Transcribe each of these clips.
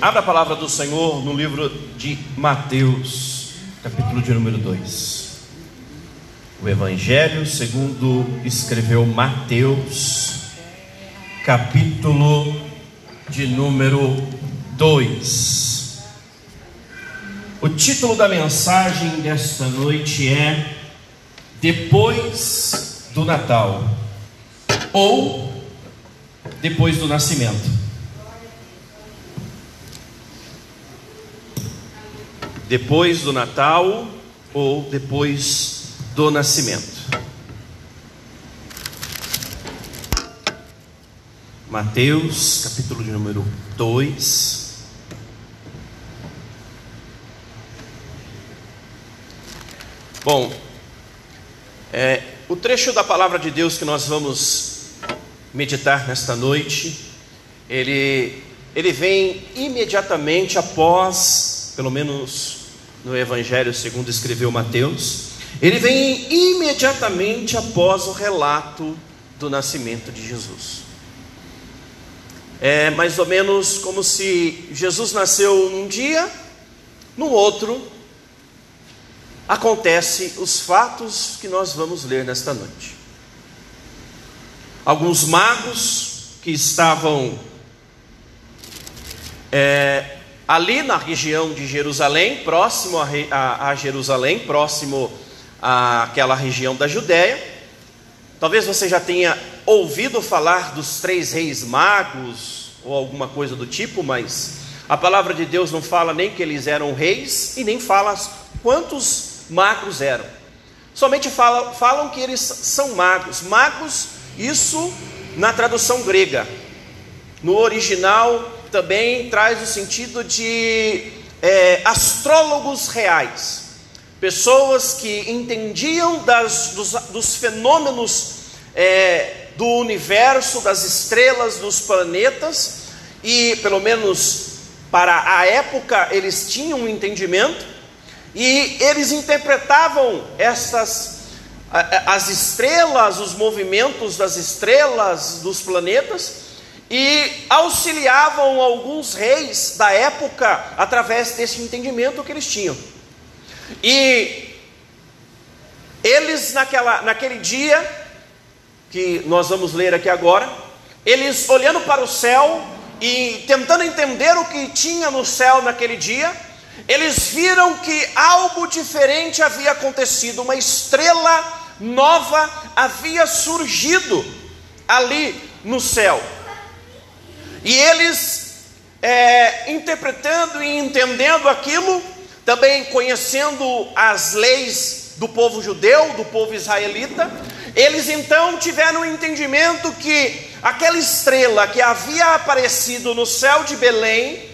Abra a palavra do Senhor no livro de Mateus, capítulo de número 2. O Evangelho segundo escreveu Mateus, capítulo de número 2. O título da mensagem desta noite é Depois do Natal ou Depois do Nascimento. Depois do Natal ou depois do nascimento. Mateus, capítulo de número 2. Bom, é, o trecho da palavra de Deus que nós vamos meditar nesta noite, ele, ele vem imediatamente após, pelo menos no Evangelho segundo escreveu Mateus, ele vem imediatamente após o relato do nascimento de Jesus. É mais ou menos como se Jesus nasceu num dia, no outro acontece os fatos que nós vamos ler nesta noite. Alguns magos que estavam é, ali na região de Jerusalém, próximo a, a, a Jerusalém, próximo àquela região da Judéia. Talvez você já tenha ouvido falar dos três reis magos ou alguma coisa do tipo, mas a palavra de Deus não fala nem que eles eram reis e nem fala quantos magos eram. Somente fala, falam que eles são magos. Magos, isso na tradução grega. No original também traz o sentido de é, astrólogos reais, pessoas que entendiam das, dos, dos fenômenos é, do universo, das estrelas, dos planetas, e pelo menos para a época eles tinham um entendimento, e eles interpretavam essas as estrelas, os movimentos das estrelas, dos planetas, e auxiliavam alguns reis da época através desse entendimento que eles tinham. E eles, naquela, naquele dia, que nós vamos ler aqui agora, eles olhando para o céu e tentando entender o que tinha no céu naquele dia, eles viram que algo diferente havia acontecido, uma estrela nova havia surgido ali no céu. E eles, é, interpretando e entendendo aquilo, também conhecendo as leis do povo judeu, do povo israelita, eles então tiveram o um entendimento que aquela estrela que havia aparecido no céu de Belém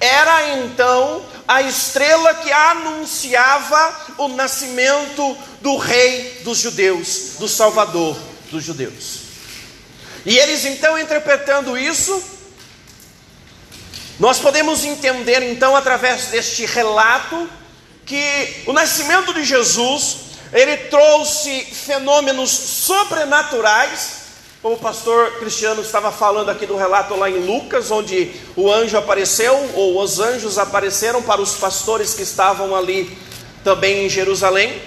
era então a estrela que anunciava o nascimento do rei dos judeus, do salvador dos judeus. E eles então interpretando isso, nós podemos entender então através deste relato que o nascimento de Jesus, ele trouxe fenômenos sobrenaturais, como o pastor Cristiano estava falando aqui do relato lá em Lucas, onde o anjo apareceu, ou os anjos apareceram para os pastores que estavam ali também em Jerusalém.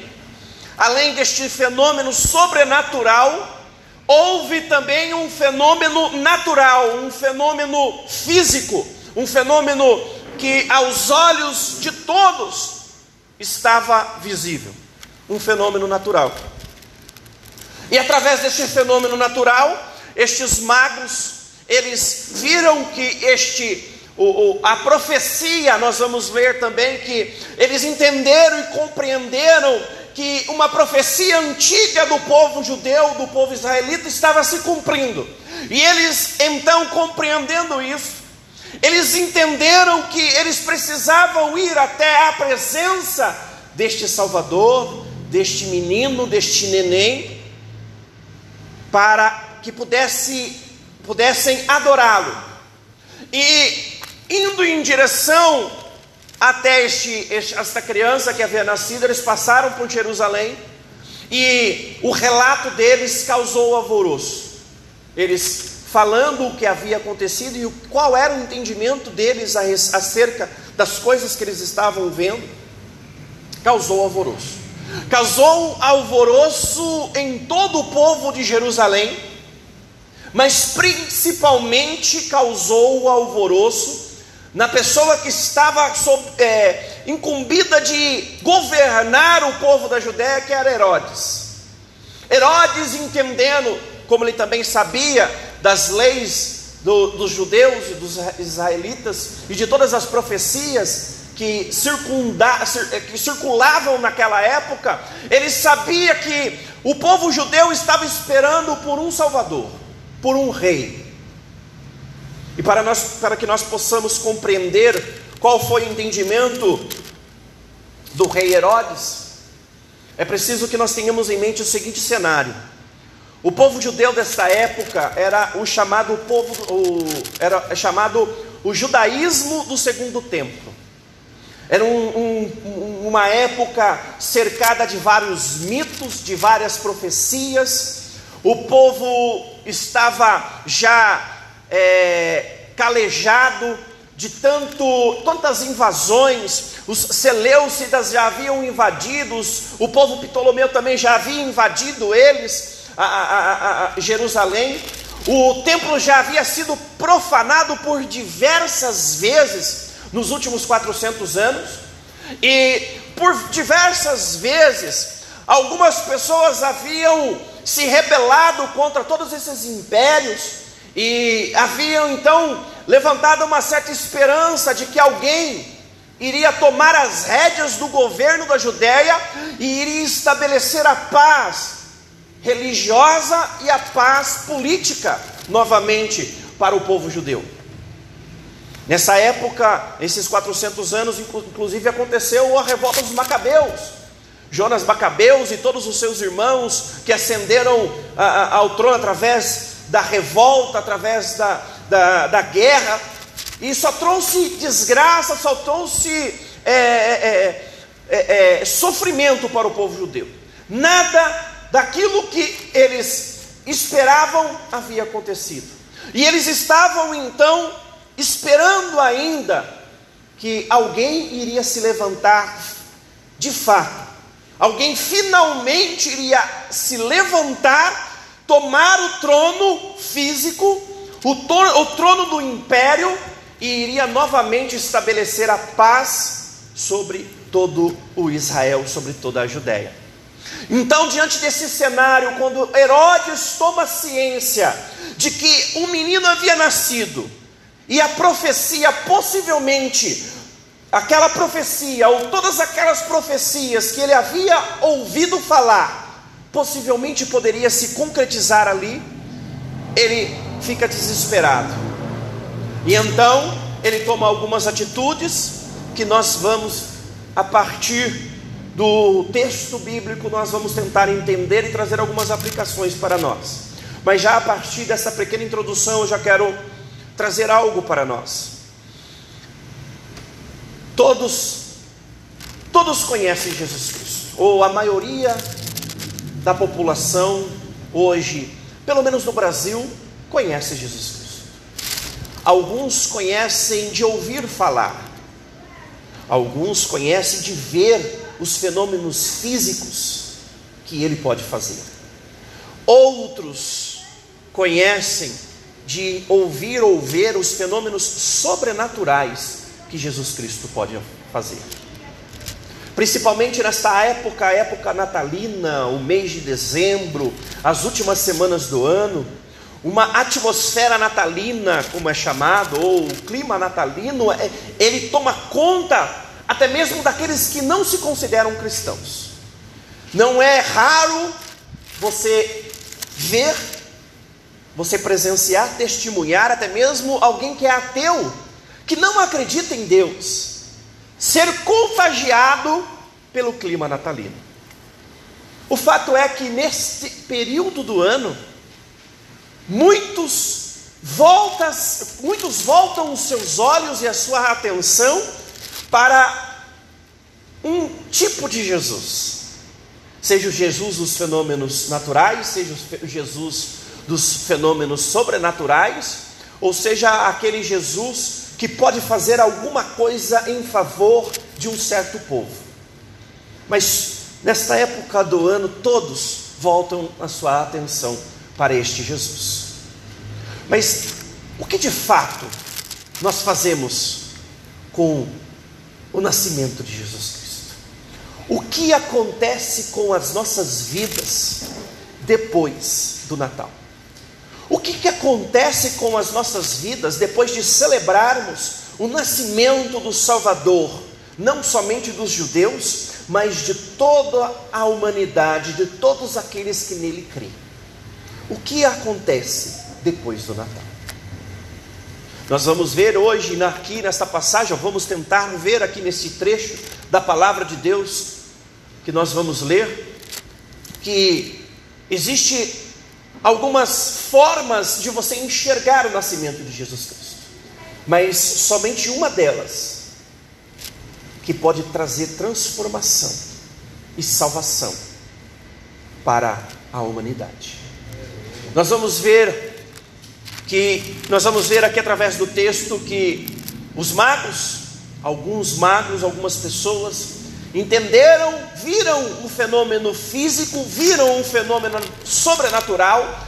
Além deste fenômeno sobrenatural, houve também um fenômeno natural, um fenômeno físico um fenômeno que aos olhos de todos estava visível, um fenômeno natural. E através deste fenômeno natural, estes magos, eles viram que este o, o, a profecia, nós vamos ver também que eles entenderam e compreenderam que uma profecia antiga do povo judeu, do povo israelita, estava se cumprindo. E eles, então, compreendendo isso, eles entenderam que eles precisavam ir até a presença deste Salvador, deste menino, deste neném, para que pudesse, pudessem adorá-lo. E indo em direção até este, esta criança que havia nascido, eles passaram por Jerusalém e o relato deles causou alvoroço. Eles falando o que havia acontecido e qual era o entendimento deles acerca das coisas que eles estavam vendo, causou alvoroço. Causou alvoroço em todo o povo de Jerusalém, mas principalmente causou alvoroço na pessoa que estava sob, é, incumbida de governar o povo da Judéia, que era Herodes. Herodes, entendendo, como ele também sabia das leis do, dos judeus e dos israelitas e de todas as profecias que, circunda, é, que circulavam naquela época, ele sabia que o povo judeu estava esperando por um Salvador, por um rei. E para, nós, para que nós possamos compreender qual foi o entendimento do rei Herodes, é preciso que nós tenhamos em mente o seguinte cenário. O povo judeu dessa época era o chamado povo, o, era chamado o judaísmo do segundo templo. Era um, um, uma época cercada de vários mitos, de várias profecias. O povo estava já é, calejado de tanto, tantas invasões, os Seleucidas já haviam invadido, o povo Ptolomeu também já havia invadido eles, a, a, a, Jerusalém, o templo já havia sido profanado por diversas vezes nos últimos 400 anos, e por diversas vezes algumas pessoas haviam se rebelado contra todos esses impérios, e haviam então levantado uma certa esperança de que alguém iria tomar as rédeas do governo da Judéia e iria estabelecer a paz religiosa e a paz política novamente para o povo judeu. Nessa época, esses 400 anos, inclusive aconteceu a revolta dos Macabeus. Jonas Macabeus e todos os seus irmãos que ascenderam ao trono através da revolta, através da, da, da guerra, e só trouxe desgraça, só trouxe é, é, é, é, sofrimento para o povo judeu. Nada daquilo que eles esperavam havia acontecido. E eles estavam então esperando ainda que alguém iria se levantar de fato. Alguém finalmente iria se levantar tomar o trono físico, o, o trono do império, e iria novamente estabelecer a paz sobre todo o Israel, sobre toda a Judéia. Então, diante desse cenário, quando Herodes toma ciência de que um menino havia nascido, e a profecia, possivelmente, aquela profecia, ou todas aquelas profecias que ele havia ouvido falar, possivelmente poderia se concretizar ali, ele fica desesperado. E então ele toma algumas atitudes que nós vamos, a partir do texto bíblico, nós vamos tentar entender e trazer algumas aplicações para nós. Mas já a partir dessa pequena introdução, eu já quero trazer algo para nós. Todos, todos conhecem Jesus Cristo, ou a maioria da população hoje, pelo menos no Brasil, conhece Jesus Cristo. Alguns conhecem de ouvir falar, alguns conhecem de ver os fenômenos físicos que ele pode fazer. Outros conhecem de ouvir ou ver os fenômenos sobrenaturais que Jesus Cristo pode fazer principalmente nesta época, época natalina, o mês de dezembro, as últimas semanas do ano, uma atmosfera natalina, como é chamado, ou o clima natalino, é, ele toma conta até mesmo daqueles que não se consideram cristãos. Não é raro você ver, você presenciar, testemunhar, até mesmo alguém que é ateu, que não acredita em Deus, ser contagiado pelo clima natalino. O fato é que neste período do ano, muitos voltas, muitos voltam os seus olhos e a sua atenção para um tipo de Jesus. Seja o Jesus dos fenômenos naturais, seja o Jesus dos fenômenos sobrenaturais, ou seja, aquele Jesus que pode fazer alguma coisa em favor de um certo povo. Mas nesta época do ano, todos voltam a sua atenção para este Jesus. Mas o que de fato nós fazemos com o nascimento de Jesus Cristo? O que acontece com as nossas vidas depois do Natal? O que, que acontece com as nossas vidas depois de celebrarmos o nascimento do Salvador, não somente dos judeus, mas de toda a humanidade, de todos aqueles que nele creem? O que acontece depois do Natal? Nós vamos ver hoje, aqui nesta passagem, vamos tentar ver aqui nesse trecho da palavra de Deus que nós vamos ler, que existe algumas formas de você enxergar o nascimento de Jesus Cristo, mas somente uma delas que pode trazer transformação e salvação para a humanidade. Nós vamos ver que nós vamos ver aqui através do texto que os magos, alguns magos, algumas pessoas entenderam, viram o fenômeno físico, viram um fenômeno sobrenatural,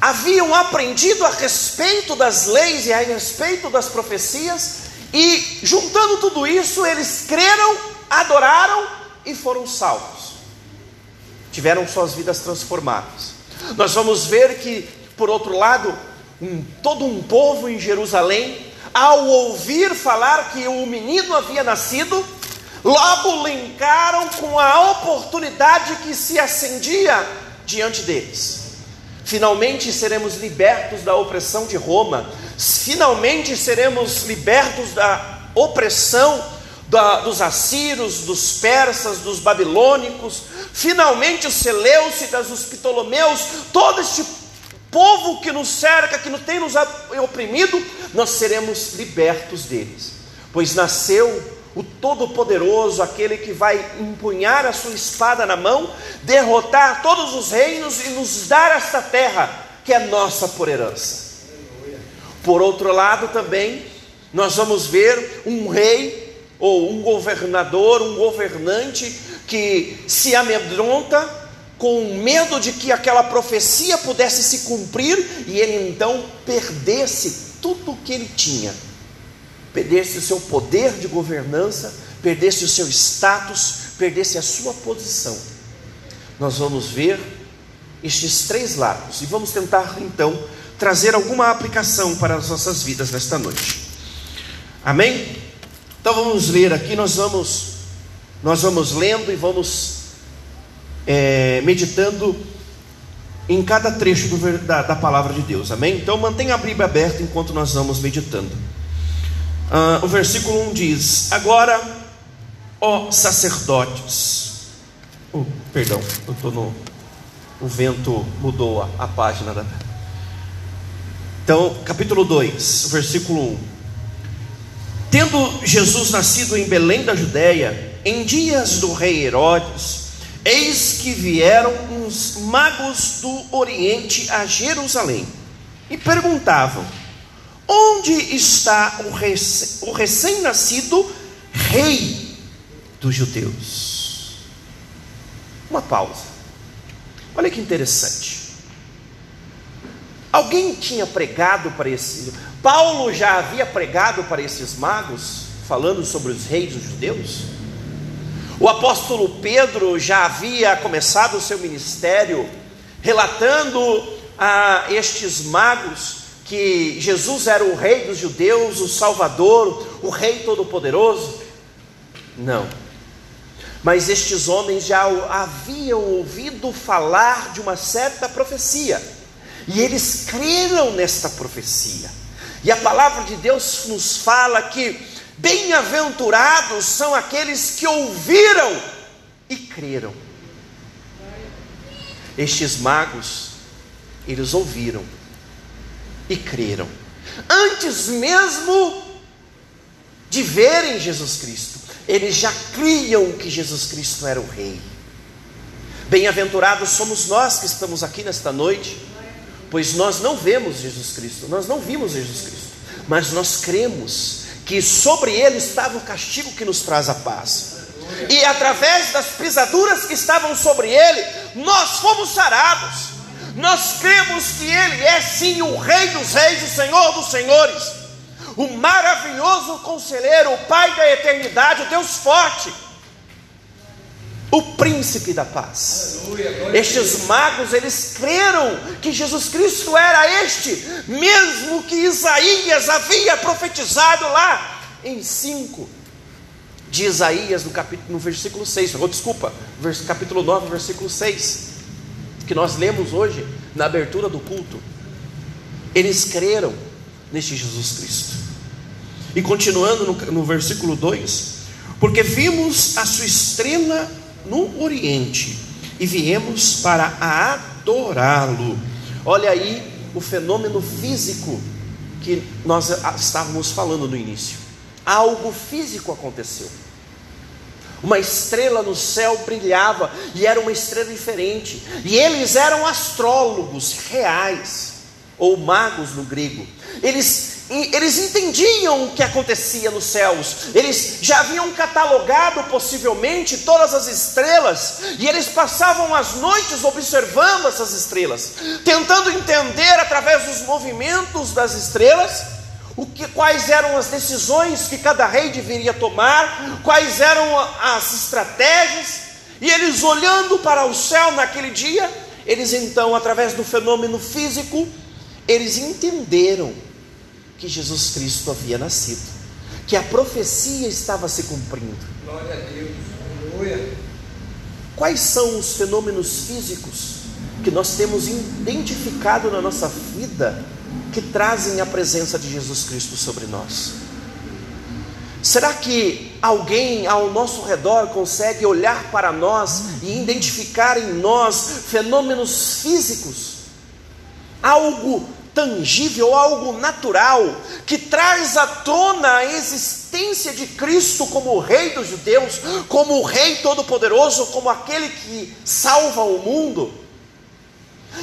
haviam aprendido a respeito das leis e a respeito das profecias, e juntando tudo isso, eles creram, adoraram e foram salvos. Tiveram suas vidas transformadas. Nós vamos ver que, por outro lado, um, todo um povo em Jerusalém ao ouvir falar que o menino havia nascido, logo linkaram com a oportunidade que se acendia diante deles. Finalmente seremos libertos da opressão de Roma, finalmente seremos libertos da opressão da, dos assírios, dos persas, dos babilônicos, finalmente os seleucidas, os ptolomeus, todo este povo que nos cerca, que tem nos oprimido, nós seremos libertos deles, pois nasceu o Todo-Poderoso, aquele que vai empunhar a sua espada na mão, derrotar todos os reinos e nos dar esta terra, que é nossa por herança. Por outro lado, também, nós vamos ver um rei, ou um governador, um governante, que se amedronta com medo de que aquela profecia pudesse se cumprir e ele então perdesse tudo o que ele tinha, perdesse o seu poder de governança, perdesse o seu status, perdesse a sua posição. Nós vamos ver estes três lados e vamos tentar então trazer alguma aplicação para as nossas vidas nesta noite. Amém? Então vamos ler aqui, nós vamos nós vamos lendo e vamos é, meditando em cada trecho do, da, da, palavra de Deus, amém? Então mantenha a Bíblia aberta enquanto nós vamos meditando. Ah, o versículo 1 diz: Agora, ó sacerdotes, oh, perdão, eu estou no. O vento mudou a, a página da. Então, capítulo 2, versículo 1. Tendo Jesus nascido em Belém da Judéia, em dias do rei Herodes, Eis que vieram uns magos do Oriente a Jerusalém e perguntavam: Onde está o recém-nascido rei dos judeus? Uma pausa. Olha que interessante. Alguém tinha pregado para esse. Paulo já havia pregado para esses magos, falando sobre os reis dos judeus? O apóstolo Pedro já havia começado o seu ministério relatando a estes magos que Jesus era o rei dos judeus, o Salvador, o rei todo-poderoso? Não. Mas estes homens já haviam ouvido falar de uma certa profecia, e eles creram nesta profecia. E a palavra de Deus nos fala que Bem-aventurados são aqueles que ouviram e creram. Estes magos, eles ouviram e creram, antes mesmo de verem Jesus Cristo, eles já criam que Jesus Cristo era o Rei. Bem-aventurados somos nós que estamos aqui nesta noite, pois nós não vemos Jesus Cristo, nós não vimos Jesus Cristo, mas nós cremos que sobre ele estava o castigo que nos traz a paz. E através das pisaduras que estavam sobre ele, nós fomos sarados. Nós cremos que ele é sim o Rei dos Reis, o Senhor dos Senhores, o maravilhoso conselheiro, o Pai da eternidade, o Deus forte o príncipe da paz. Estes magos, eles creram que Jesus Cristo era este, mesmo que Isaías havia profetizado lá em 5 de Isaías, no, capítulo, no versículo 6, oh, desculpa, capítulo 9, versículo 6, que nós lemos hoje na abertura do culto. Eles creram neste Jesus Cristo. E continuando no, no versículo 2, porque vimos a sua estrela no Oriente e viemos para adorá-lo. Olha aí o fenômeno físico que nós estávamos falando no início. Algo físico aconteceu. Uma estrela no céu brilhava e era uma estrela diferente. E eles eram astrólogos reais, ou magos no grego. Eles eles entendiam o que acontecia nos céus, eles já haviam catalogado possivelmente todas as estrelas, e eles passavam as noites observando essas estrelas, tentando entender através dos movimentos das estrelas o que, quais eram as decisões que cada rei deveria tomar, quais eram as estratégias, e eles olhando para o céu naquele dia, eles então, através do fenômeno físico, eles entenderam que Jesus Cristo havia nascido, que a profecia estava se cumprindo. Glória a Deus. Aleluia. Quais são os fenômenos físicos que nós temos identificado na nossa vida que trazem a presença de Jesus Cristo sobre nós? Será que alguém ao nosso redor consegue olhar para nós e identificar em nós fenômenos físicos? Algo tangível, algo natural, que traz à tona a existência de Cristo como o Rei dos judeus, como o Rei Todo-Poderoso, como aquele que salva o mundo?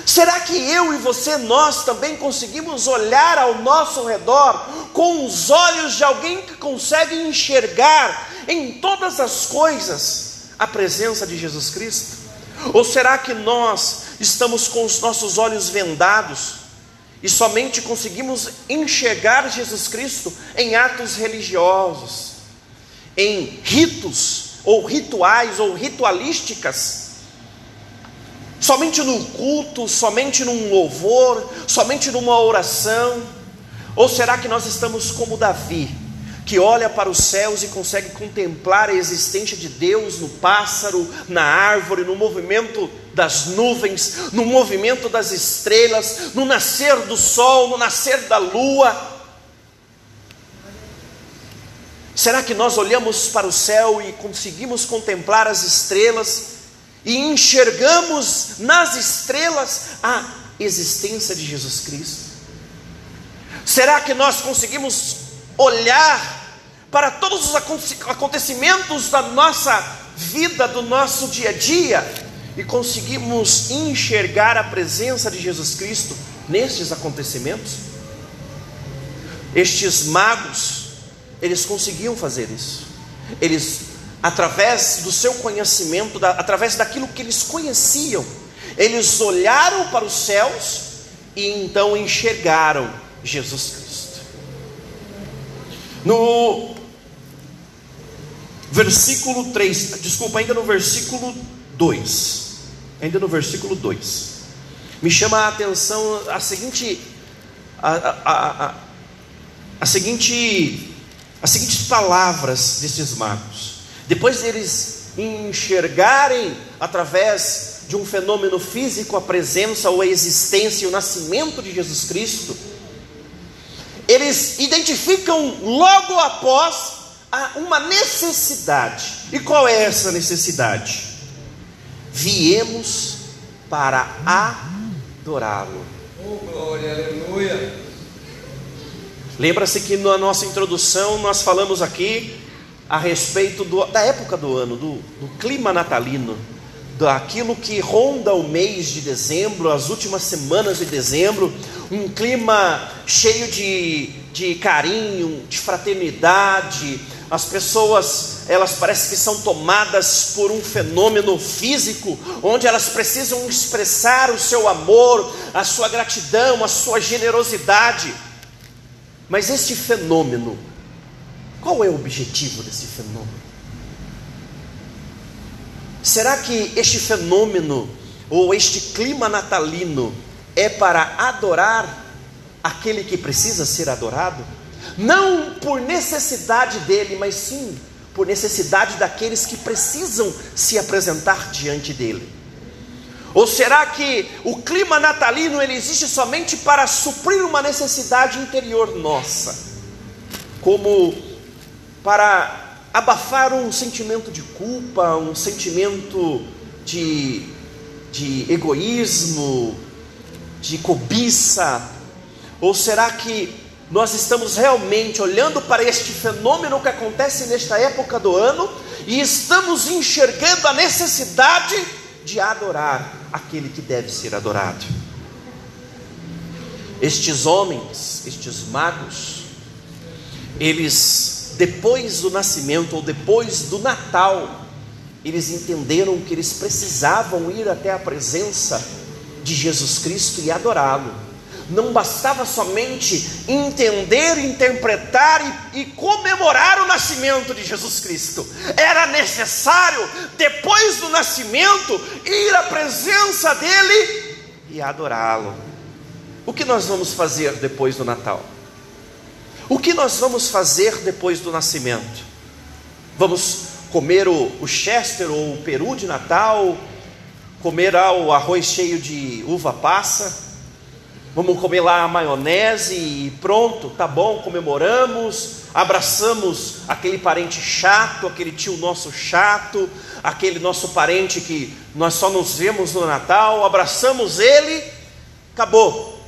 Será que eu e você, nós também conseguimos olhar ao nosso redor com os olhos de alguém que consegue enxergar em todas as coisas a presença de Jesus Cristo? Ou será que nós estamos com os nossos olhos vendados? E somente conseguimos enxergar Jesus Cristo em atos religiosos, em ritos, ou rituais, ou ritualísticas, somente no culto, somente num louvor, somente numa oração, ou será que nós estamos como Davi? Que olha para os céus e consegue contemplar a existência de Deus no pássaro, na árvore, no movimento das nuvens, no movimento das estrelas, no nascer do sol, no nascer da lua. Será que nós olhamos para o céu e conseguimos contemplar as estrelas e enxergamos nas estrelas a existência de Jesus Cristo? Será que nós conseguimos olhar para todos os acontecimentos da nossa vida, do nosso dia a dia, e conseguimos enxergar a presença de Jesus Cristo nestes acontecimentos? Estes magos, eles conseguiam fazer isso. Eles, através do seu conhecimento, da, através daquilo que eles conheciam, eles olharam para os céus e então enxergaram Jesus Cristo. No versículo 3, desculpa, ainda no versículo 2. Ainda no versículo 2. Me chama a atenção a seguinte a, a, a, a seguinte as seguintes palavras desses magos. Depois deles enxergarem através de um fenômeno físico a presença ou a existência e o nascimento de Jesus Cristo, eles identificam logo após uma necessidade. E qual é essa necessidade? Viemos para adorá-lo. Oh, glória, aleluia. Lembra-se que na nossa introdução nós falamos aqui a respeito do, da época do ano, do, do clima natalino. daquilo que ronda o mês de dezembro, as últimas semanas de dezembro, um clima cheio de, de carinho, de fraternidade. As pessoas, elas parecem que são tomadas por um fenômeno físico, onde elas precisam expressar o seu amor, a sua gratidão, a sua generosidade. Mas este fenômeno, qual é o objetivo desse fenômeno? Será que este fenômeno ou este clima natalino é para adorar aquele que precisa ser adorado? Não por necessidade dele, mas sim por necessidade daqueles que precisam se apresentar diante dele. Ou será que o clima natalino ele existe somente para suprir uma necessidade interior nossa? Como para abafar um sentimento de culpa, um sentimento de, de egoísmo, de cobiça? Ou será que nós estamos realmente olhando para este fenômeno que acontece nesta época do ano e estamos enxergando a necessidade de adorar aquele que deve ser adorado? Estes homens, estes magos, eles depois do nascimento ou depois do Natal, eles entenderam que eles precisavam ir até a presença de Jesus Cristo e adorá-lo. Não bastava somente entender, interpretar e, e, comemorar o nascimento de Jesus Cristo, era necessário, depois do nascimento, ir à presença dele e adorá-lo. O que nós vamos fazer depois do Natal? O que nós vamos fazer depois do nascimento? Vamos comer o, o chester ou o peru de Natal? Comer ah, o arroz cheio de uva passa? Vamos comer lá a maionese e pronto, tá bom, comemoramos, abraçamos aquele parente chato, aquele tio nosso chato, aquele nosso parente que nós só nos vemos no Natal, abraçamos ele, acabou.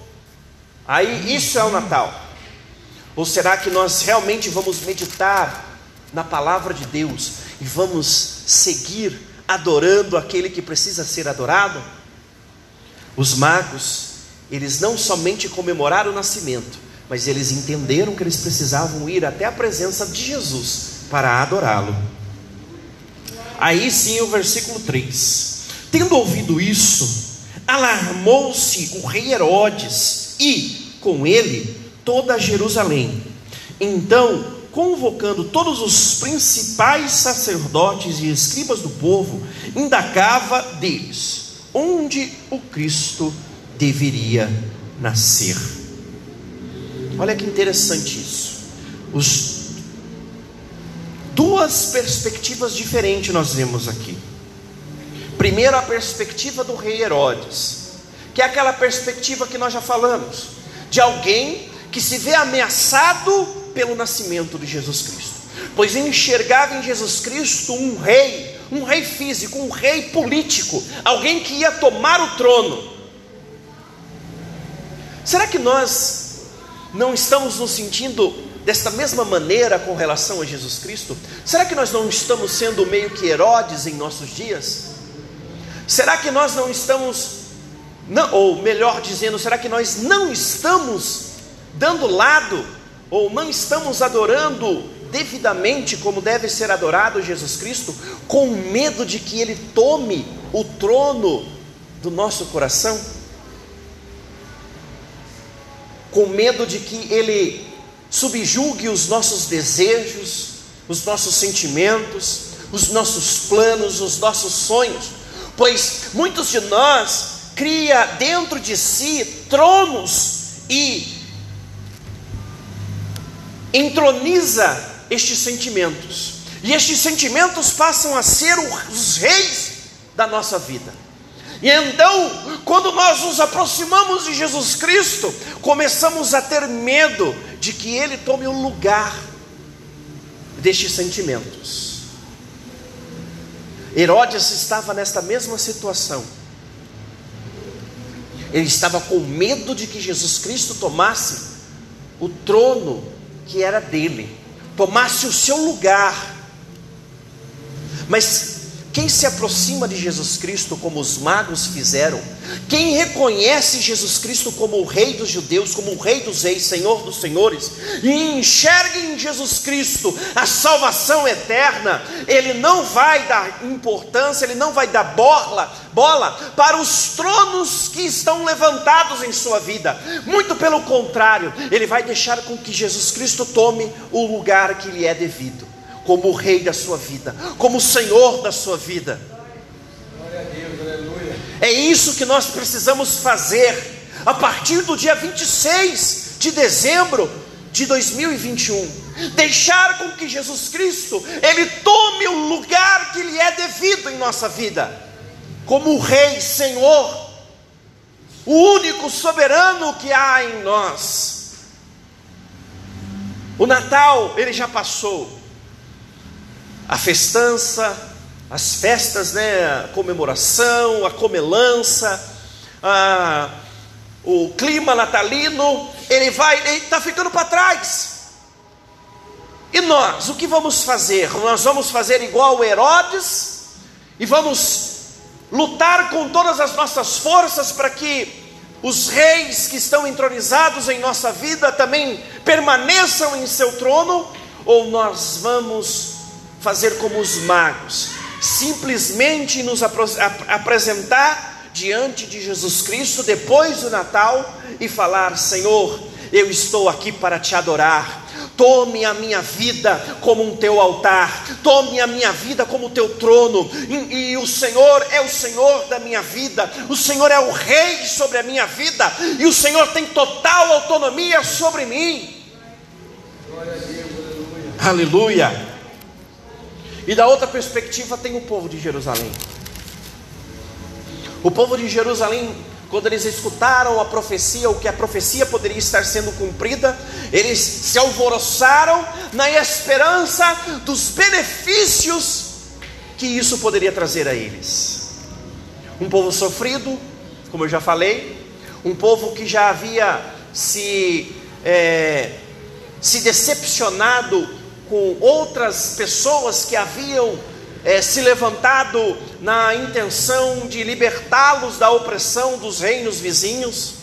Aí isso é o Natal. Ou será que nós realmente vamos meditar na palavra de Deus e vamos seguir adorando aquele que precisa ser adorado? Os magos, eles não somente comemoraram o nascimento, mas eles entenderam que eles precisavam ir até a presença de Jesus para adorá-lo. Aí sim o versículo 3: Tendo ouvido isso, alarmou-se o rei Herodes e, com ele, toda Jerusalém. Então, convocando todos os principais sacerdotes e escribas do povo, indagava deles onde o Cristo deveria nascer. Olha que interessante isso. Os duas perspectivas diferentes nós vemos aqui. Primeiro a perspectiva do rei Herodes, que é aquela perspectiva que nós já falamos, de alguém que se vê ameaçado pelo nascimento de Jesus Cristo, pois enxergava em Jesus Cristo um rei, um rei físico, um rei político, alguém que ia tomar o trono. Será que nós não estamos nos sentindo desta mesma maneira com relação a Jesus Cristo? Será que nós não estamos sendo meio que Herodes em nossos dias? Será que nós não estamos, não, ou melhor dizendo, será que nós não estamos dando lado, ou não estamos adorando devidamente como deve ser adorado Jesus Cristo, com medo de que Ele tome o trono do nosso coração? Com medo de que Ele subjugue os nossos desejos, os nossos sentimentos, os nossos planos, os nossos sonhos, pois muitos de nós cria dentro de si tronos e entroniza estes sentimentos, e estes sentimentos passam a ser os reis da nossa vida. E então, quando nós nos aproximamos de Jesus Cristo, começamos a ter medo de que Ele tome o lugar destes sentimentos. Herodes estava nesta mesma situação. Ele estava com medo de que Jesus Cristo tomasse o trono que era dele, tomasse o seu lugar. Mas quem se aproxima de Jesus Cristo como os magos fizeram, quem reconhece Jesus Cristo como o Rei dos judeus, como o Rei dos reis, Senhor dos senhores, e enxerga em Jesus Cristo a salvação eterna, ele não vai dar importância, ele não vai dar bola, bola para os tronos que estão levantados em sua vida, muito pelo contrário, ele vai deixar com que Jesus Cristo tome o lugar que lhe é devido como o rei da sua vida, como o Senhor da sua vida. É isso que nós precisamos fazer a partir do dia 26 de dezembro de 2021. Deixar com que Jesus Cristo ele tome o lugar que lhe é devido em nossa vida, como o rei, Senhor, o único soberano que há em nós. O Natal, ele já passou a festança, as festas, né, a comemoração, a comelança, a, o clima natalino, ele vai, ele está ficando para trás. E nós, o que vamos fazer? Nós vamos fazer igual Herodes e vamos lutar com todas as nossas forças para que os reis que estão entronizados em nossa vida também permaneçam em seu trono? Ou nós vamos fazer como os magos, simplesmente nos apresentar diante de Jesus Cristo depois do Natal e falar: Senhor, eu estou aqui para te adorar. Tome a minha vida como um teu altar, tome a minha vida como teu trono, e, e, o Senhor é o Senhor da minha vida, o Senhor é o Rei sobre a minha vida, e o Senhor tem total autonomia sobre mim. aleluia. aleluia. E da outra perspectiva tem o povo de Jerusalém. O povo de Jerusalém, quando eles escutaram a profecia, o que a profecia poderia estar sendo cumprida, eles se alvoroçaram na esperança dos benefícios que isso poderia trazer a eles. Um povo sofrido, como eu já falei, um povo que já havia se, é, se decepcionado com outras pessoas que haviam é, se levantado na intenção de libertá-los da opressão dos reinos vizinhos.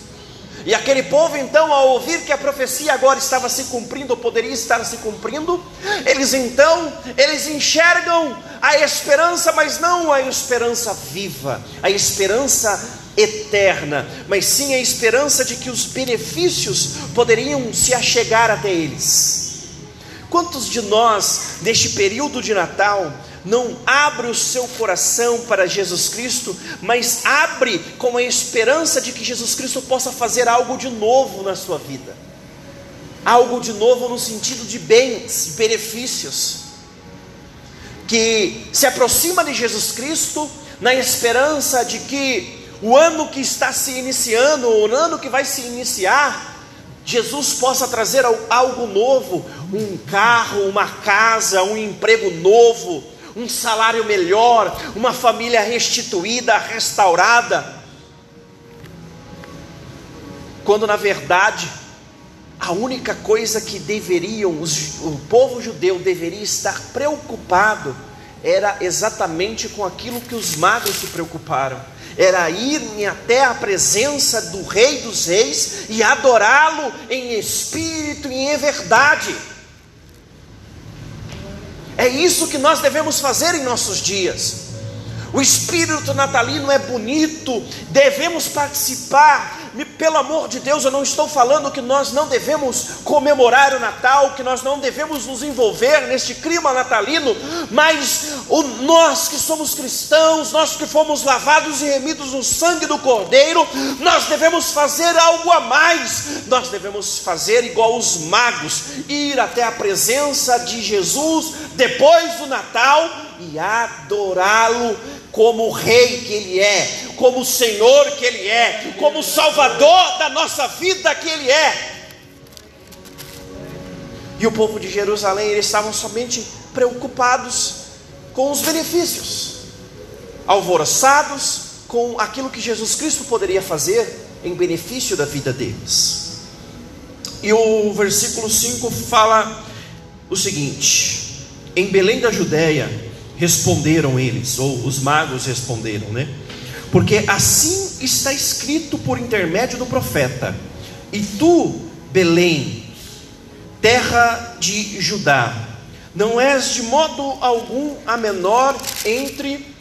E aquele povo, então, ao ouvir que a profecia agora estava se cumprindo, ou poderia estar se cumprindo, eles então, eles enxergam a esperança, mas não a esperança viva, a esperança eterna, mas sim a esperança de que os benefícios poderiam se achegar até eles. Quantos de nós, neste período de Natal, não abre o seu coração para Jesus Cristo, mas abre com a esperança de que Jesus Cristo possa fazer algo de novo na sua vida? Algo de novo no sentido de bens, benefícios. Que se aproxima de Jesus Cristo na esperança de que o ano que está se iniciando, o ano que vai se iniciar, Jesus possa trazer algo novo, um carro, uma casa, um emprego novo, um salário melhor, uma família restituída, restaurada. Quando na verdade, a única coisa que deveriam, o povo judeu deveria estar preocupado, era exatamente com aquilo que os magos se preocuparam era ir até a presença do Rei dos Reis e adorá-lo em espírito e em verdade. É isso que nós devemos fazer em nossos dias. O espírito natalino é bonito, devemos participar. Pelo amor de Deus, eu não estou falando que nós não devemos comemorar o Natal, que nós não devemos nos envolver neste clima natalino, mas o, nós que somos cristãos, nós que fomos lavados e remidos no sangue do Cordeiro, nós devemos fazer algo a mais. Nós devemos fazer igual os magos, ir até a presença de Jesus depois do Natal e adorá-lo como o Rei que Ele é, como o Senhor que Ele é, como o Salvador da nossa vida que Ele é. E o povo de Jerusalém, eles estavam somente preocupados com os benefícios, alvoroçados com aquilo que Jesus Cristo poderia fazer em benefício da vida deles. E o versículo 5 fala o seguinte: Em Belém da Judéia responderam eles, ou os magos responderam, né? Porque assim está escrito por intermédio do profeta: E tu, Belém, terra de Judá, não és de modo algum a menor entre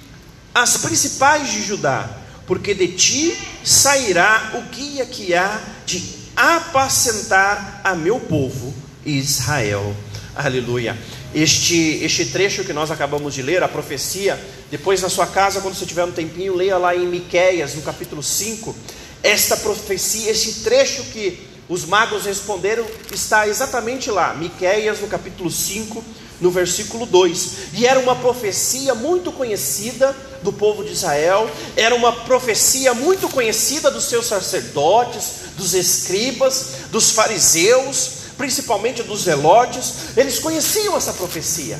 as principais de Judá, porque de ti sairá o guia que há de apacentar a meu povo Israel. Aleluia. Este, este trecho que nós acabamos de ler, a profecia, depois na sua casa, quando você tiver um tempinho, leia lá em Miqueias, no capítulo 5, esta profecia, este trecho que os magos responderam, está exatamente lá, Miqueias, no capítulo 5, no versículo 2. E era uma profecia muito conhecida do povo de Israel, era uma profecia muito conhecida dos seus sacerdotes, dos escribas, dos fariseus, principalmente dos zelotes, eles conheciam essa profecia.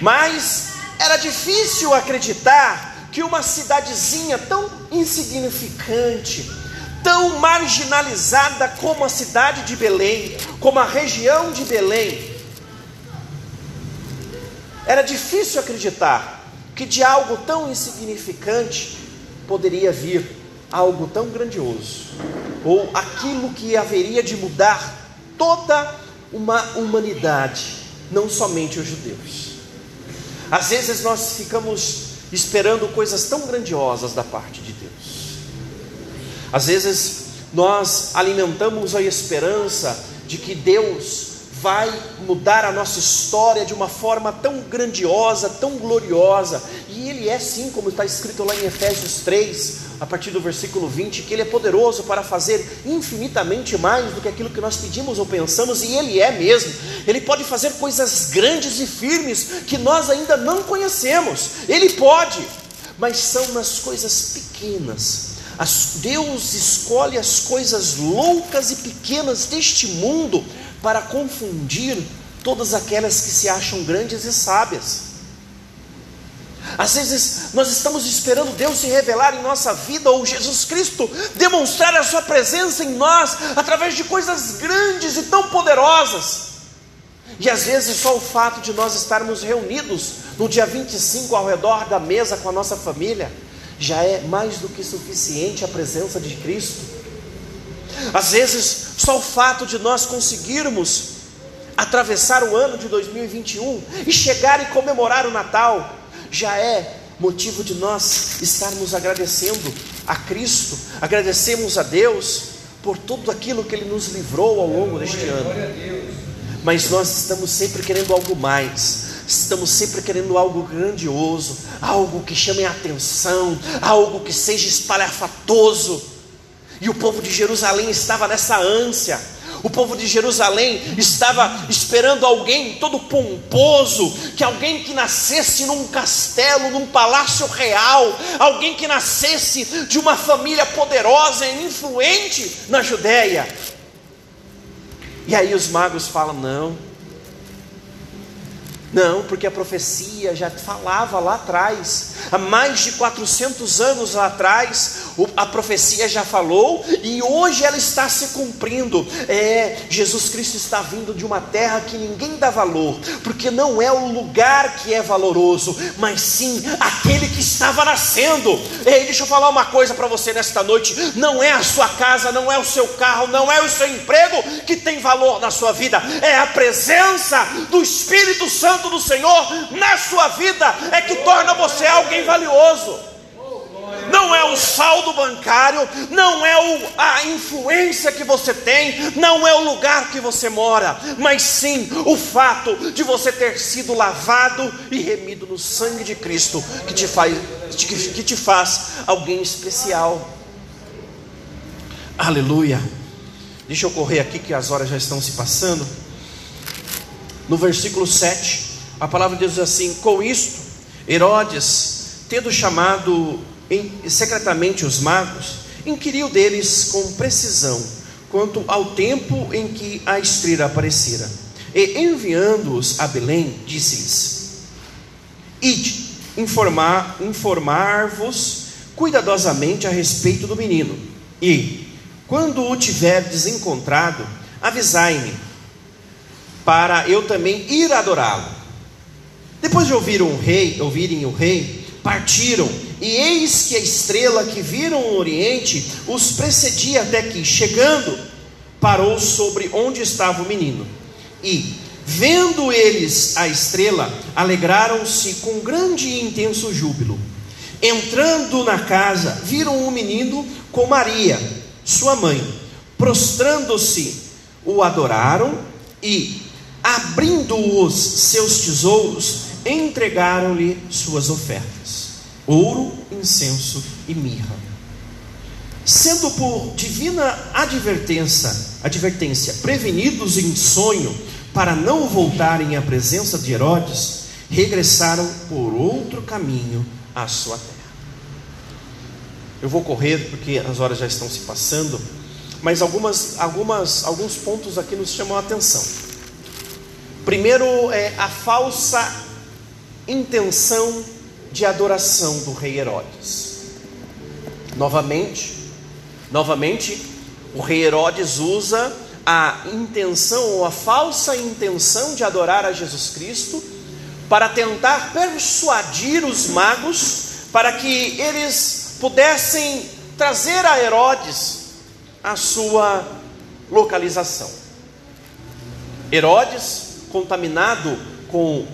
Mas era difícil acreditar que uma cidadezinha tão insignificante, tão marginalizada como a cidade de Belém, como a região de Belém, era difícil acreditar que de algo tão insignificante poderia vir algo tão grandioso, ou aquilo que haveria de mudar toda uma humanidade, não somente os judeus. Às vezes nós ficamos esperando coisas tão grandiosas da parte de Deus. Às vezes nós alimentamos a esperança de que Deus vai mudar a nossa história de uma forma tão grandiosa, tão gloriosa. E Ele é sim, como está escrito lá em Efésios 3, a partir do versículo 20, que Ele é poderoso para fazer infinitamente mais do que aquilo que nós pedimos ou pensamos, e Ele é mesmo. Ele pode fazer coisas grandes e firmes que nós ainda não conhecemos. Ele pode, mas são nas coisas pequenas. As, Deus escolhe as coisas loucas e pequenas deste mundo para confundir todas aquelas que se acham grandes e sábias. Às vezes nós estamos esperando Deus se revelar em nossa vida, ou Jesus Cristo demonstrar a Sua presença em nós, através de coisas grandes e tão poderosas. E às vezes só o fato de nós estarmos reunidos no dia 25 ao redor da mesa com a nossa família, já é mais do que suficiente a presença de Cristo. Às vezes, só o fato de nós conseguirmos atravessar o ano de 2021 e chegar e comemorar o Natal já é motivo de nós estarmos agradecendo a Cristo, agradecemos a Deus por tudo aquilo que Ele nos livrou ao longo deste ano. Mas nós estamos sempre querendo algo mais, estamos sempre querendo algo grandioso, algo que chame a atenção, algo que seja espalhafatoso. E o povo de Jerusalém estava nessa ânsia. O povo de Jerusalém estava esperando alguém todo pomposo, que alguém que nascesse num castelo, num palácio real, alguém que nascesse de uma família poderosa e influente na Judéia. E aí os magos falam: não, não, porque a profecia já falava lá atrás, há mais de 400 anos lá atrás, a profecia já falou e hoje ela está se cumprindo. É, Jesus Cristo está vindo de uma terra que ninguém dá valor, porque não é o lugar que é valoroso, mas sim aquele que estava nascendo. Ei, deixa eu falar uma coisa para você nesta noite: não é a sua casa, não é o seu carro, não é o seu emprego que tem valor na sua vida, é a presença do Espírito Santo do Senhor na sua vida é que torna você alguém valioso. Não é o saldo bancário, não é o, a influência que você tem, não é o lugar que você mora, mas sim o fato de você ter sido lavado e remido no sangue de Cristo, que te faz, que, te faz alguém especial. Aleluia. Deixa eu correr aqui que as horas já estão se passando. No versículo 7, a palavra de Deus diz assim: com isto, Herodes, tendo chamado em, secretamente os magos, inquiriu deles com precisão quanto ao tempo em que a estrela aparecera. E enviando-os a Belém, disse-lhes: Ide, informar, informar-vos cuidadosamente a respeito do menino, e, quando o tiverdes encontrado, avisai-me, para eu também ir adorá-lo. Depois de ouvir o rei, ouvirem o rei, partiram, e eis que a estrela que viram no oriente os precedia até que, chegando, parou sobre onde estava o menino. E, vendo eles a estrela, alegraram-se com grande e intenso júbilo. Entrando na casa, viram o menino com Maria, sua mãe. Prostrando-se, o adoraram e, abrindo os seus tesouros, entregaram-lhe suas ofertas: ouro, incenso e mirra. Sendo por divina advertência, advertência prevenidos em sonho para não voltarem à presença de Herodes, regressaram por outro caminho à sua terra. Eu vou correr porque as horas já estão se passando, mas algumas, algumas, alguns pontos aqui nos chamam a atenção. Primeiro é a falsa intenção de adoração do rei Herodes. Novamente, novamente, o rei Herodes usa a intenção ou a falsa intenção de adorar a Jesus Cristo para tentar persuadir os magos para que eles pudessem trazer a Herodes a sua localização. Herodes, contaminado com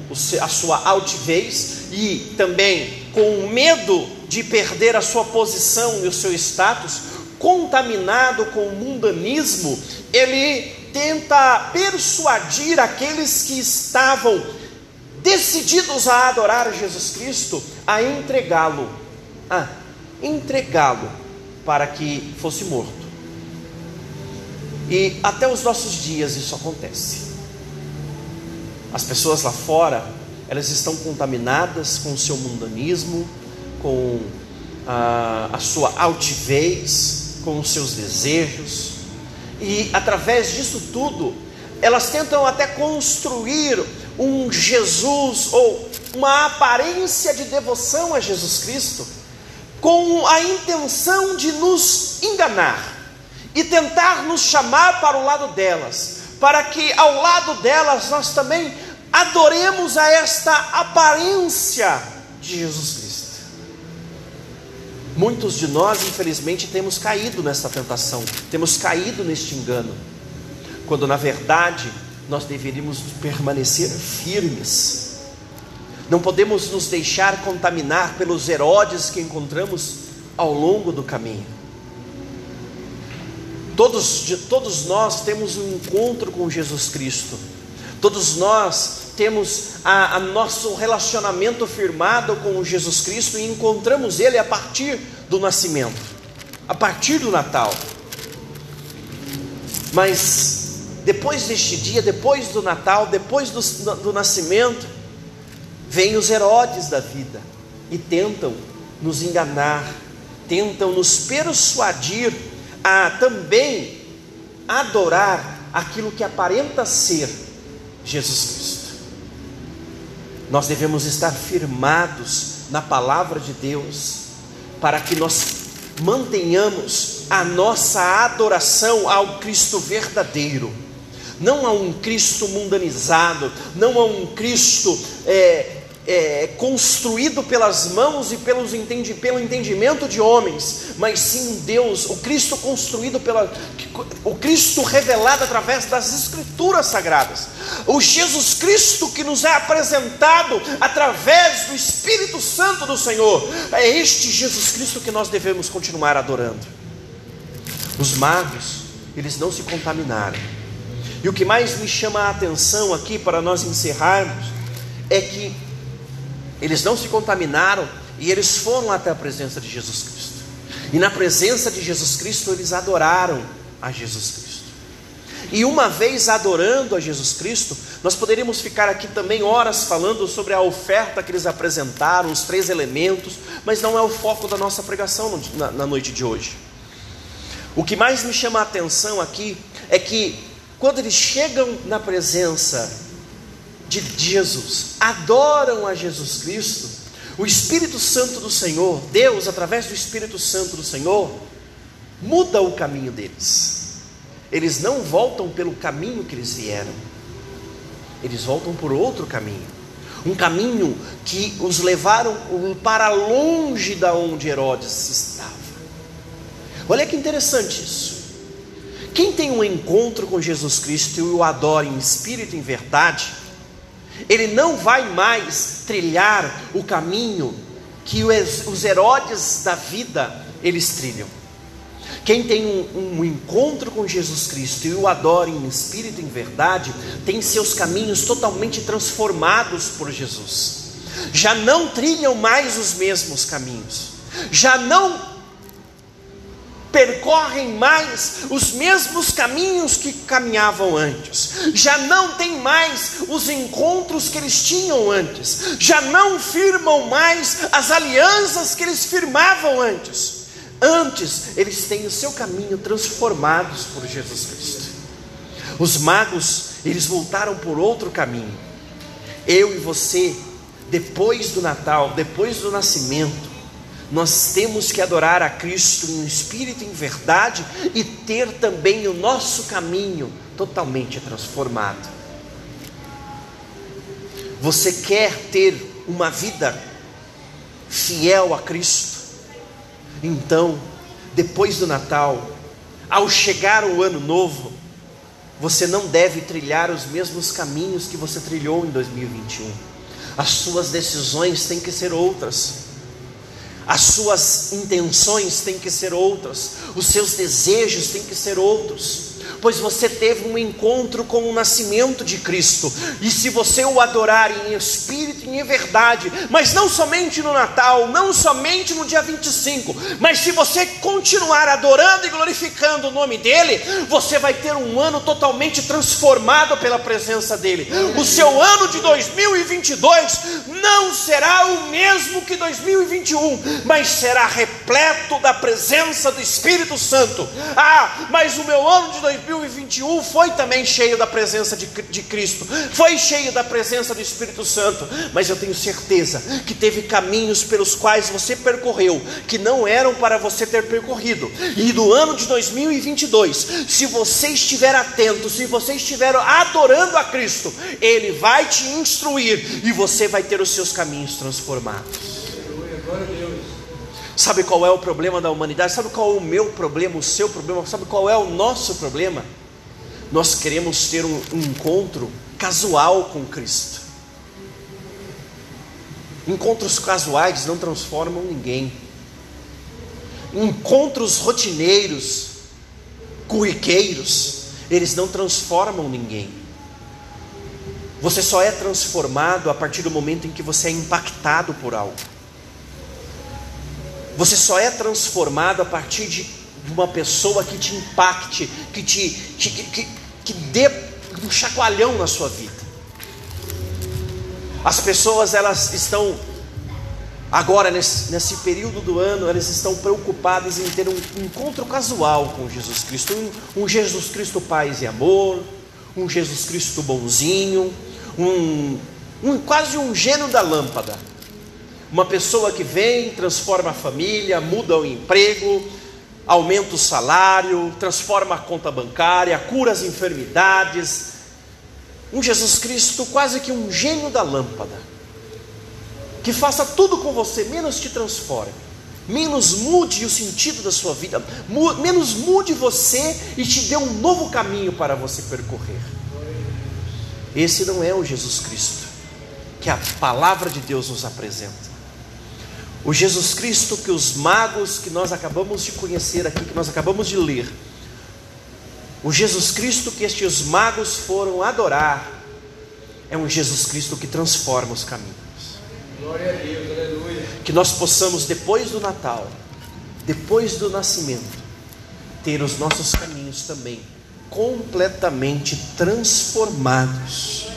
a sua altivez e também com o medo de perder a sua posição e o seu status, contaminado com o mundanismo, ele tenta persuadir aqueles que estavam decididos a adorar Jesus Cristo a entregá-lo, a entregá-lo para que fosse morto. E até os nossos dias isso acontece. As pessoas lá fora, elas estão contaminadas com o seu mundanismo, com a, a sua altivez, com os seus desejos, e através disso tudo, elas tentam até construir um Jesus ou uma aparência de devoção a Jesus Cristo, com a intenção de nos enganar e tentar nos chamar para o lado delas, para que ao lado delas nós também adoremos a esta aparência de Jesus Cristo. Muitos de nós, infelizmente, temos caído nessa tentação, temos caído neste engano, quando na verdade nós deveríamos permanecer firmes. Não podemos nos deixar contaminar pelos Herodes que encontramos ao longo do caminho. Todos, de, todos nós temos um encontro com Jesus Cristo Todos nós temos a, a, nosso relacionamento firmado com Jesus Cristo e encontramos Ele a partir do nascimento, a partir do Natal. Mas depois deste dia, depois do Natal, depois do, do nascimento, vêm os Herodes da vida e tentam nos enganar, tentam nos persuadir a também adorar aquilo que aparenta ser Jesus Cristo. Nós devemos estar firmados na palavra de Deus, para que nós mantenhamos a nossa adoração ao Cristo verdadeiro, não a um Cristo mundanizado, não a um Cristo é, é, construído pelas mãos e pelos entendi, pelo entendimento de homens, mas sim Deus, o Cristo construído pela, o Cristo revelado através das Escrituras sagradas, o Jesus Cristo que nos é apresentado através do Espírito Santo do Senhor. É este Jesus Cristo que nós devemos continuar adorando. Os magos, eles não se contaminaram. E o que mais me chama a atenção aqui para nós encerrarmos é que eles não se contaminaram e eles foram até a presença de Jesus Cristo. E na presença de Jesus Cristo eles adoraram a Jesus Cristo. E uma vez adorando a Jesus Cristo, nós poderíamos ficar aqui também horas falando sobre a oferta que eles apresentaram, os três elementos, mas não é o foco da nossa pregação na, noite de hoje. O que mais me chama a atenção aqui é que quando eles chegam na presença de Jesus, adoram a Jesus Cristo, o Espírito Santo do Senhor, Deus, através do Espírito Santo do Senhor, muda o caminho deles. Eles não voltam pelo caminho que eles vieram, eles voltam por outro caminho. um caminho que os levaram para longe da onde Herodes estava. Olha que interessante isso. Quem tem um encontro com Jesus Cristo e o adora em espírito e em verdade, ele não vai mais trilhar o caminho que os Herodes da vida eles trilham. Quem tem um, um, encontro com Jesus Cristo e o adora em espírito e em verdade, tem seus caminhos totalmente transformados por Jesus. Já não trilham mais os mesmos caminhos, já não percorrem mais os mesmos caminhos que caminhavam antes, já não tem mais os encontros que eles tinham antes, já não firmam mais as alianças que eles firmavam antes Antes, eles têm o seu caminho transformados por Jesus Cristo. Os magos, eles voltaram por outro caminho. Eu e você, depois do Natal, depois do nascimento, nós temos que adorar a Cristo em espírito e em verdade e ter também o nosso caminho totalmente transformado. Você quer ter uma vida fiel a Cristo? Então, depois do Natal, ao chegar o ano novo, você não deve trilhar os mesmos caminhos que você trilhou em 2021. As suas decisões têm que ser outras. As suas intenções têm que ser outras, os seus desejos têm que ser outros pois você teve um encontro com o nascimento de Cristo. E se você o adorar em espírito e em verdade, mas não somente no Natal, não somente no dia 25, mas se você continuar adorando e glorificando o nome dele, você vai ter um ano totalmente transformado pela presença dele. O seu ano de 2022 não será o mesmo que 2021, mas será repleto da presença do Espírito Santo. Ah, mas o meu ano de 2022 2021 foi também cheio da presença de, de Cristo, foi cheio da presença do Espírito Santo, mas eu tenho certeza que teve caminhos pelos quais você percorreu, que não eram para você ter percorrido, e do ano de 2022, se você estiver atento, se você estiver adorando a Cristo, Ele vai te instruir e você vai ter os seus caminhos transformados. Glória a Deus. Sabe qual é o problema da humanidade? Sabe qual é o meu problema, o seu problema? Sabe qual é o nosso problema? Nós queremos ter um, um encontro casual com Cristo. Encontros casuais não transformam ninguém. Encontros rotineiros, corriqueiros, eles não transformam ninguém. Você só é transformado a partir do momento em que você é impactado por algo. Você só é transformado a partir de uma pessoa que te impacte, que te que, que, que dê um chacoalhão na sua vida. As pessoas elas estão agora nesse, nesse período do ano elas estão preocupadas em ter um encontro casual com Jesus Cristo, um, um Jesus Cristo paz e amor, um Jesus Cristo bonzinho, um, um quase um gênio da lâmpada uma pessoa que vem, transforma a família, muda o emprego, aumenta o salário, transforma a conta bancária, cura as enfermidades. Um Jesus Cristo quase que um gênio da lâmpada, que faça tudo com você, menos te transforme, menos mude o sentido da sua vida, menos mude você e te dê um novo caminho para você percorrer. Esse não é o Jesus Cristo que a palavra de Deus nos apresenta. O Jesus Cristo que os magos que nós acabamos de conhecer aqui, que nós acabamos de ler, o Jesus Cristo que estes magos foram adorar, é um Jesus Cristo que transforma os caminhos. Glória a Deus, aleluia. Que nós possamos, depois do Natal, depois do nascimento, ter os nossos caminhos também completamente transformados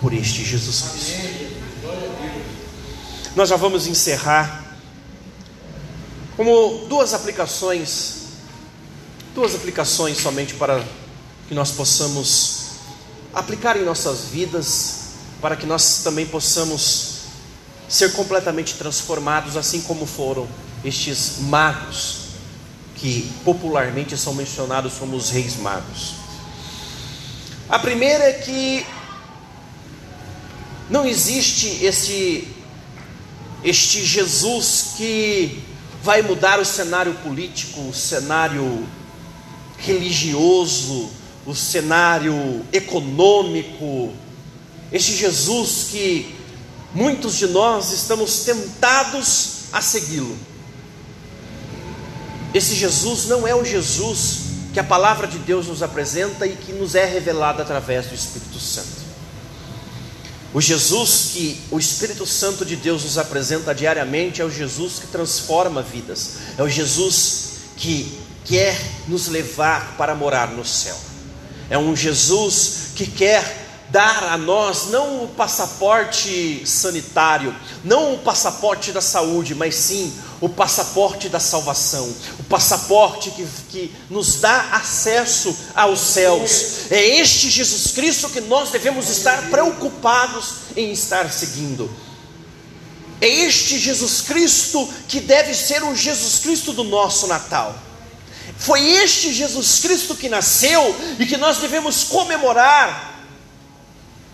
por este Jesus Cristo. Nós já vamos encerrar como duas aplicações, duas aplicações somente para que nós possamos aplicar em nossas vidas, para que nós também possamos ser completamente transformados, assim como foram estes magos, que popularmente são mencionados como os reis magos. A primeira é que Não existe este, este Jesus que vai mudar o cenário político, o cenário religioso, o cenário econômico. Este Jesus que muitos de nós estamos tentados a segui-lo. Esse Jesus não é o Jesus que a palavra de Deus nos apresenta e que nos é revelado através do Espírito Santo. O Jesus que o Espírito Santo de Deus nos apresenta diariamente é o Jesus que transforma vidas, é o Jesus que quer nos levar para morar no céu, é um Jesus que quer dar a nós não o passaporte sanitário, não o passaporte da saúde, mas sim o passaporte da salvação, o passaporte que, que nos dá acesso aos céus. É este Jesus Cristo que nós devemos estar preocupados em estar seguindo. É este Jesus Cristo que deve ser o Jesus Cristo do nosso Natal. Foi este Jesus Cristo que nasceu e que nós devemos comemorar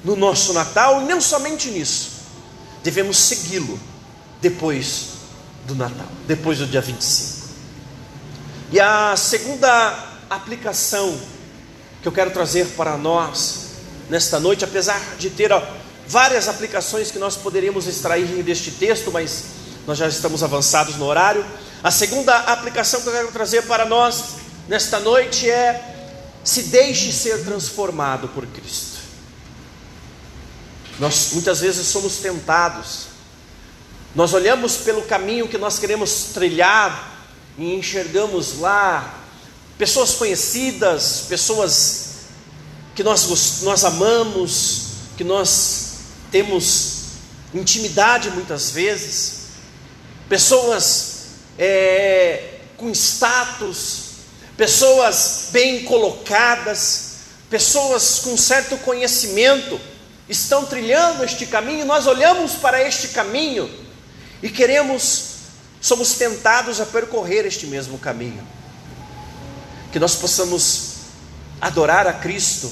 no nosso Natal, e não somente nisso, devemos segui-lo depois do Natal, depois do dia 25. E a segunda aplicação que eu quero trazer para nós nesta noite, apesar de ter ó, várias aplicações que nós poderíamos extrair deste texto, mas nós já estamos avançados no horário. A segunda aplicação que eu quero trazer para nós nesta noite é: se deixe ser transformado por Cristo. Nós muitas vezes somos tentados. Nós olhamos pelo caminho que nós queremos trilhar e enxergamos lá pessoas conhecidas, pessoas que nós, nós amamos, que nós temos intimidade muitas vezes, pessoas é, com status, pessoas bem colocadas, pessoas com certo conhecimento estão trilhando este caminho, nós olhamos para este caminho e queremos, somos tentados a percorrer este mesmo caminho. Que nós possamos adorar a Cristo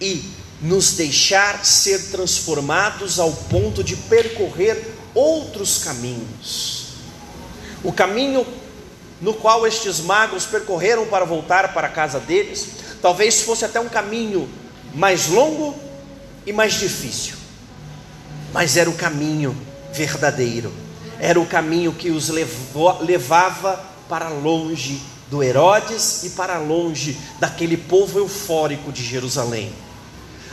e nos deixar ser transformados ao ponto de percorrer outros caminhos. O caminho no qual estes magos percorreram para voltar para a casa deles, talvez fosse até um caminho mais longo e mais difícil, mas era o caminho verdadeiro, era o caminho que os levou, levava para longe do Herodes e para longe daquele povo eufórico de Jerusalém.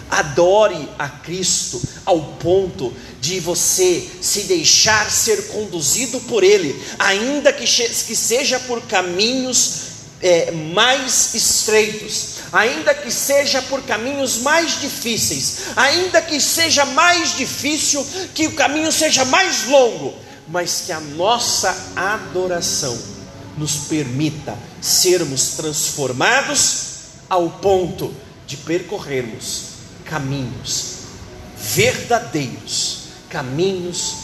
Adore a Cristo ao ponto de você se deixar ser conduzido por Ele, ainda que, que seja por caminhos é, mais estreitos, ainda que seja por caminhos mais difíceis, ainda que seja mais difícil, que o caminho seja mais longo, mas que a nossa adoração nos permita sermos transformados ao ponto de percorrermos caminhos verdadeiros, caminhos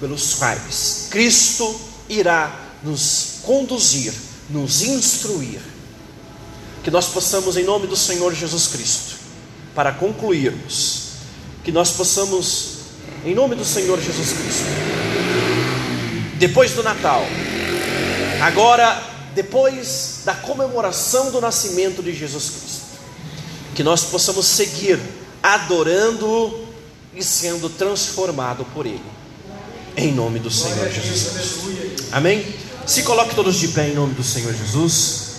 pelos quais Cristo irá nos conduzir, nos instruir que nós possamos, em nome do Senhor Jesus Cristo, para concluirmos, que nós possamos, em nome do Senhor Jesus Cristo, depois do Natal, agora, depois da comemoração do nascimento de Jesus Cristo, que nós possamos seguir adorando-o e sendo transformado por Ele, em nome do Senhor Jesus Cristo. Amém? Se coloque todos de pé em nome do Senhor Jesus.